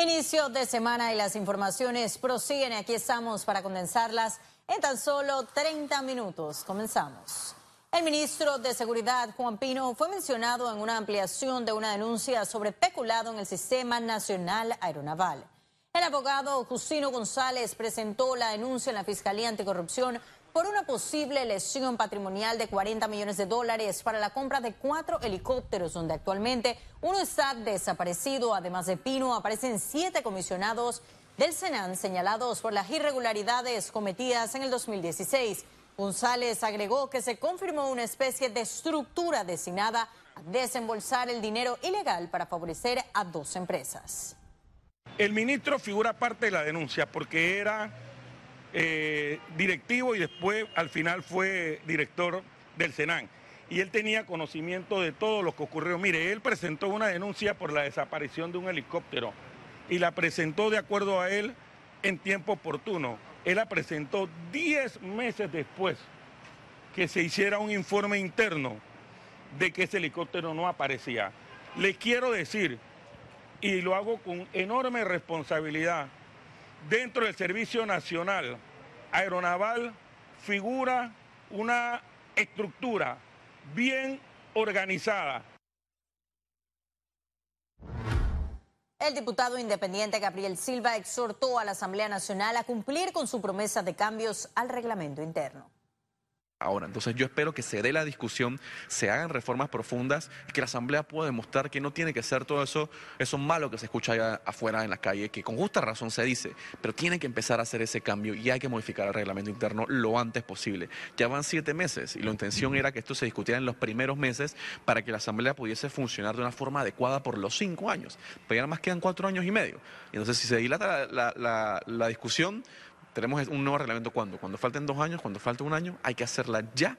Inicio de semana y las informaciones prosiguen. Aquí estamos para condensarlas en tan solo 30 minutos. Comenzamos. El ministro de Seguridad, Juan Pino, fue mencionado en una ampliación de una denuncia sobre peculado en el Sistema Nacional Aeronaval. El abogado Justino González presentó la denuncia en la Fiscalía Anticorrupción por una posible lesión patrimonial de 40 millones de dólares para la compra de cuatro helicópteros, donde actualmente uno está desaparecido. Además de Pino, aparecen siete comisionados del Senan señalados por las irregularidades cometidas en el 2016. González agregó que se confirmó una especie de estructura destinada a desembolsar el dinero ilegal para favorecer a dos empresas. El ministro figura parte de la denuncia porque era eh, directivo y después al final fue director del Senan. Y él tenía conocimiento de todo lo que ocurrió. Mire, él presentó una denuncia por la desaparición de un helicóptero y la presentó de acuerdo a él en tiempo oportuno. Él la presentó 10 meses después que se hiciera un informe interno de que ese helicóptero no aparecía. Le quiero decir, y lo hago con enorme responsabilidad, dentro del Servicio Nacional Aeronaval figura una estructura bien organizada. El diputado independiente Gabriel Silva exhortó a la Asamblea Nacional a cumplir con su promesa de cambios al reglamento interno ahora. Entonces yo espero que se dé la discusión, se hagan reformas profundas y que la Asamblea pueda demostrar que no tiene que ser todo eso, eso malo que se escucha allá afuera en la calle, que con justa razón se dice, pero tiene que empezar a hacer ese cambio y hay que modificar el reglamento interno lo antes posible. Ya van siete meses y la intención era que esto se discutiera en los primeros meses para que la Asamblea pudiese funcionar de una forma adecuada por los cinco años. Pero ya nada más quedan cuatro años y medio. Entonces si se dilata la, la discusión, tenemos un nuevo reglamento cuando, cuando falten dos años, cuando falte un año, hay que hacerla ya.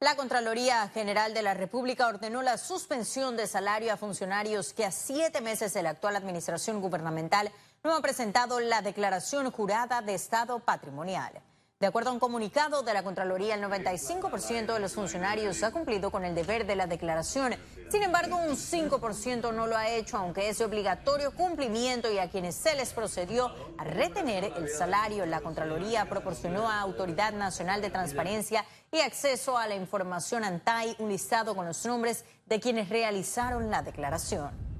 La Contraloría General de la República ordenó la suspensión de salario a funcionarios que a siete meses de la actual administración gubernamental no han presentado la declaración jurada de estado patrimonial. De acuerdo a un comunicado de la Contraloría, el 95% de los funcionarios ha cumplido con el deber de la declaración. Sin embargo, un 5% no lo ha hecho, aunque es obligatorio cumplimiento y a quienes se les procedió a retener el salario. La Contraloría proporcionó a Autoridad Nacional de Transparencia y Acceso a la Información ANTAI un listado con los nombres de quienes realizaron la declaración.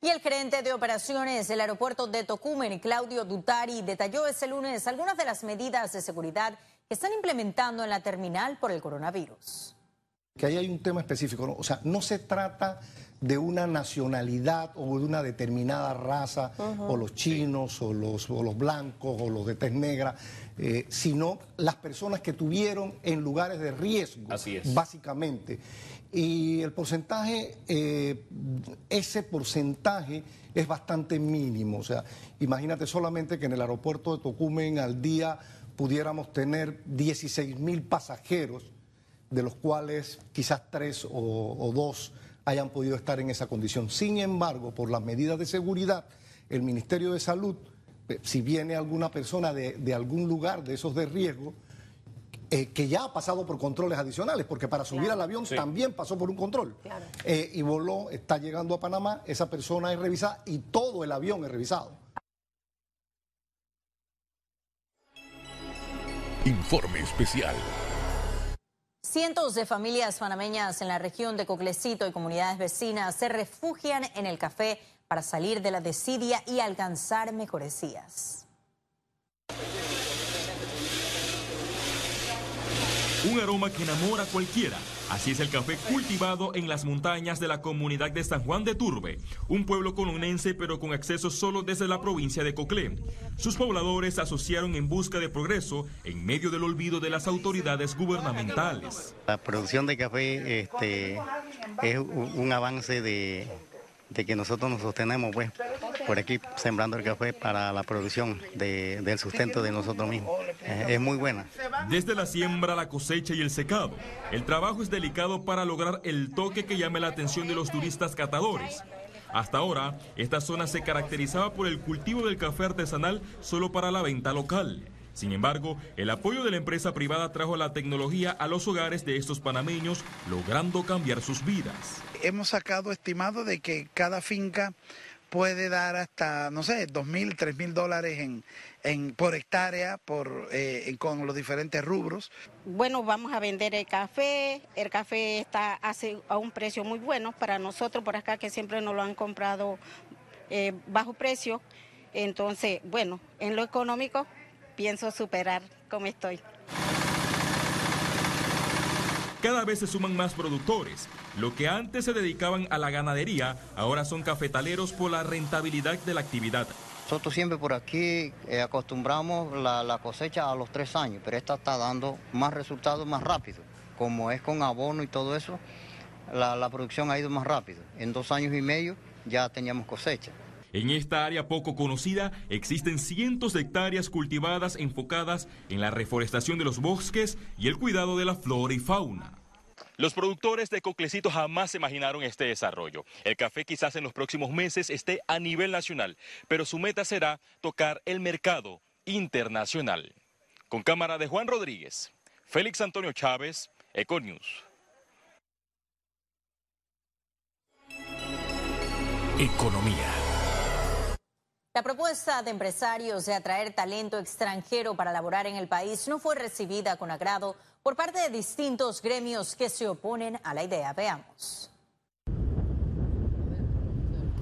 Y el gerente de operaciones del aeropuerto de Tocumen, Claudio Dutari, detalló ese lunes algunas de las medidas de seguridad que están implementando en la terminal por el coronavirus. Que ahí hay un tema específico, o sea, no se trata de una nacionalidad o de una determinada raza, o los chinos, o los, los, blancos, o los de tez negra, eh, sino las personas que tuvieron en lugares de riesgo, Así es. básicamente. Y el porcentaje, eh, ese porcentaje es bastante mínimo. O sea, imagínate solamente que en el aeropuerto de Tocumen al día pudiéramos tener 16 mil pasajeros, de los cuales quizás tres o, dos hayan podido estar en esa condición. Sin embargo, por las medidas de seguridad, el Ministerio de Salud, eh, si viene alguna persona de, de algún lugar de esos de riesgo, eh, que ya ha pasado por controles adicionales, porque para subir al avión también pasó por un control. Eh, y voló, está llegando a Panamá, esa persona es revisada y todo el avión es revisado. Informe especial. Cientos de familias panameñas en la región de Coclecito y comunidades vecinas se refugian en el café para salir de la desidia y alcanzar mejores días. Un aroma que enamora a cualquiera. Así es el café cultivado en las montañas de la comunidad de San Juan de Turbe, un pueblo colonense pero con acceso solo desde la provincia de Coclé. Sus pobladores asociaron en busca de progreso en medio del olvido de las autoridades gubernamentales. La producción de café este, es un avance de, de que nosotros nos sostenemos pues por aquí sembrando el café para la producción del sustento de nosotros mismos. Eh, es muy buena. Desde la siembra, la cosecha y el secado, el trabajo es delicado para lograr el toque que llame la atención de los turistas catadores. Hasta ahora, esta zona se caracterizaba por el cultivo del café artesanal solo para la venta local. Sin embargo, el apoyo de la empresa privada trajo la tecnología a los hogares de estos panameños, logrando cambiar sus vidas. Hemos sacado estimado de que cada finca puede dar hasta, no sé, dos mil, tres mil dólares en, en, por hectárea por, eh, con los diferentes rubros. Bueno, vamos a vender el café. El café está hace, a un precio muy bueno para nosotros por acá que siempre nos lo han comprado eh, bajo precio. Entonces, bueno, en lo económico pienso superar como estoy. Cada vez se suman más productores. Lo que antes se dedicaban a la ganadería, ahora son cafetaleros por la rentabilidad de la actividad. Nosotros siempre por aquí eh, acostumbramos la, cosecha a los tres años, pero esta está dando más resultados más rápido. Como es con abono y todo eso, la producción ha ido más rápido. En dos años y medio ya teníamos cosecha. En esta área poco conocida existen cientos de hectáreas cultivadas enfocadas en la reforestación de los bosques y el cuidado de la flora y fauna. Los productores de Coclecito jamás se imaginaron este desarrollo. El café quizás en los próximos meses esté a nivel nacional, pero su meta será tocar el mercado internacional. Con cámara de Juan Rodríguez, Félix Antonio Chávez, Econius. Economía. La propuesta de empresarios de atraer talento extranjero para laborar en el país no fue recibida con agrado por parte de distintos gremios que se oponen a la idea. Veamos.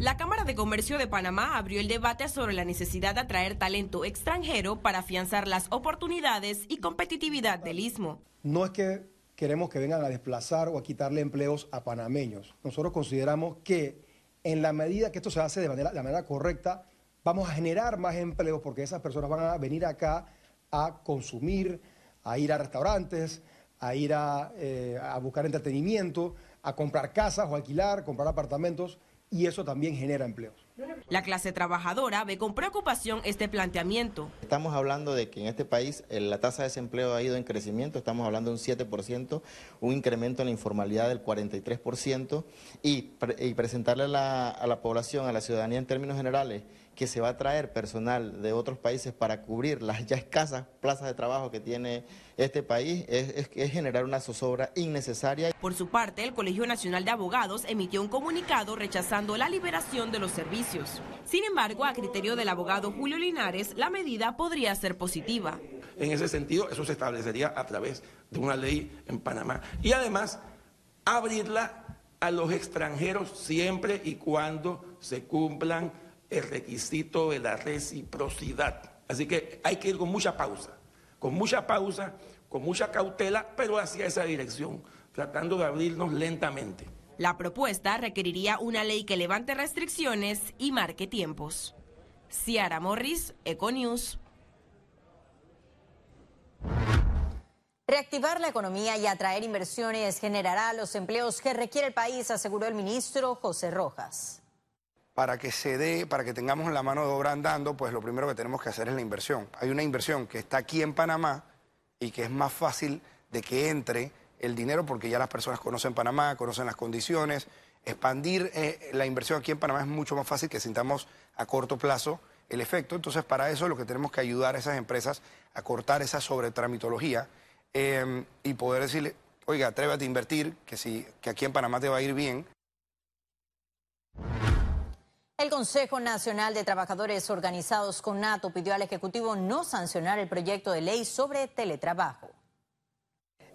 La Cámara de Comercio de Panamá abrió el debate sobre la necesidad de atraer talento extranjero para afianzar las oportunidades y competitividad del istmo. No es que queremos que vengan a desplazar o a quitarle empleos a panameños. Nosotros consideramos que en la medida que esto se hace de manera, de manera correcta, vamos a generar más empleos porque esas personas van a venir acá a consumir, a ir a restaurantes, a ir a, eh, a buscar entretenimiento, a comprar casas o alquilar, comprar apartamentos y eso también genera empleos. La clase trabajadora ve con preocupación este planteamiento. Estamos hablando de que en este país eh, la tasa de desempleo ha ido en crecimiento, estamos hablando de un 7%, un incremento en la informalidad del 43% y, pre y presentarle la, a la población, a la ciudadanía en términos generales, que se va a traer personal de otros países para cubrir las ya escasas plazas de trabajo que tiene este país es, es, es, generar una zozobra innecesaria. Por su parte, el Colegio Nacional de Abogados emitió un comunicado rechazando la liberación de los servicios. Sin embargo, a criterio del abogado Julio Linares, la medida podría ser positiva. En ese sentido, eso se establecería a través de una ley en Panamá. Y además, abrirla a los extranjeros siempre y cuando se cumplan el requisito de la reciprocidad. Así que hay que ir con mucha pausa, con mucha pausa, con mucha cautela, pero hacia esa dirección, tratando de abrirnos lentamente. La propuesta requeriría una ley que levante restricciones y marque tiempos. Ciara Morris, Econews. Reactivar la economía y atraer inversiones generará los empleos que requiere el país, aseguró el ministro José Rojas para que se dé, para que tengamos la mano de obra andando, pues lo primero que tenemos que hacer es la inversión. Hay una inversión que está aquí en Panamá y que es más fácil de que entre el dinero porque ya las personas conocen Panamá, conocen las condiciones. Expandir eh, la inversión aquí en Panamá es mucho más fácil que sintamos a corto plazo el efecto. Entonces, para eso lo que tenemos que ayudar a esas empresas a cortar esa sobretramitología eh, y poder decirle, oiga, atrévete a invertir, que, si, que aquí en Panamá te va a ir bien. El Consejo Nacional de Trabajadores Organizados con NATO pidió al Ejecutivo no sancionar el proyecto de ley sobre teletrabajo.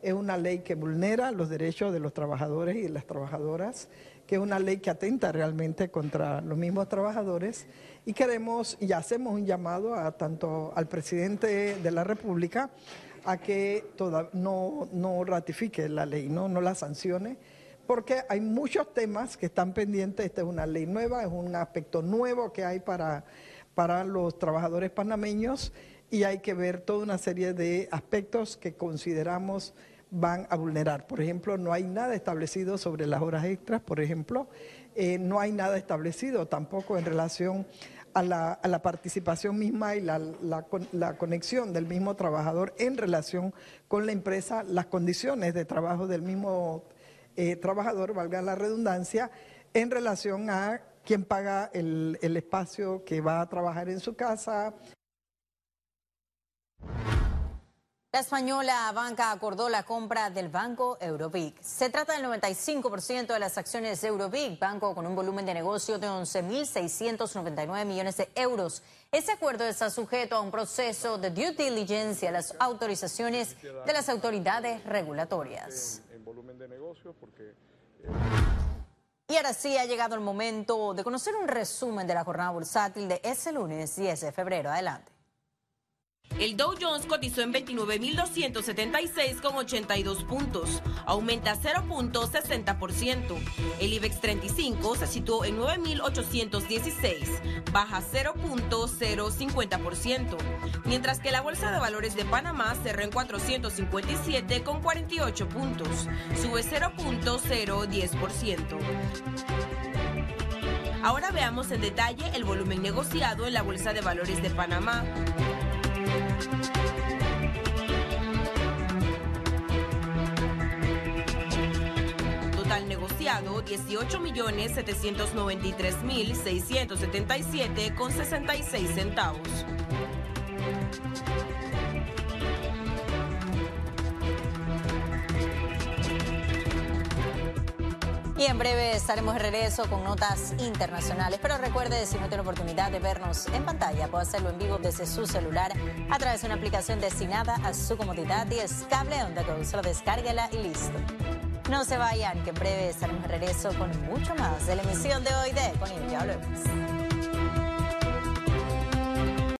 Es una ley que vulnera los derechos de los trabajadores y las trabajadoras, que es una ley que atenta realmente contra los mismos trabajadores y queremos y hacemos un llamado a tanto al presidente de la República a que no, no ratifique la ley, no, no la sancione porque hay muchos temas que están pendientes. Esta es una ley nueva, es un aspecto nuevo que hay para, para los trabajadores panameños y hay que ver toda una serie de aspectos que consideramos van a vulnerar. Por ejemplo, no hay nada establecido sobre las horas extras, por ejemplo, eh, no hay nada establecido tampoco en relación a la, participación misma y la, la, la, conexión del mismo trabajador en relación con la empresa, las condiciones de trabajo del mismo eh, trabajador, valga la redundancia, en relación a quién paga el, espacio que va a trabajar en su casa. La española banca acordó la compra del banco Eurobic. Se trata del 95% de las acciones de Eurobic, banco con un volumen de negocio de 11.699 millones de euros. Ese acuerdo está sujeto a un proceso de due diligence y a las autorizaciones de las autoridades regulatorias. Y ahora sí ha llegado el momento de conocer un resumen de la jornada bursátil de ese lunes 10 de febrero. Adelante. El Dow Jones cotizó en 29.276,82 puntos, aumenta 0.60%. El IBEX 35 se situó en 9.816, baja 0.050%, mientras que la Bolsa de Valores de Panamá cerró en 457,48 puntos, sube 0.010%. Ahora veamos en detalle el volumen negociado en la Bolsa de Valores de Panamá. Negociado 18.793.677 con 66 centavos. Y en breve estaremos de regreso con notas internacionales. Pero recuerde, si no tiene oportunidad de vernos en pantalla, puede hacerlo en vivo desde su celular a través de una aplicación destinada a su comodidad y es cable on the go. Solo descárguela y listo. No se vayan, que en breve estaremos de regreso con mucho más de la emisión de hoy de Con Ya volvemos.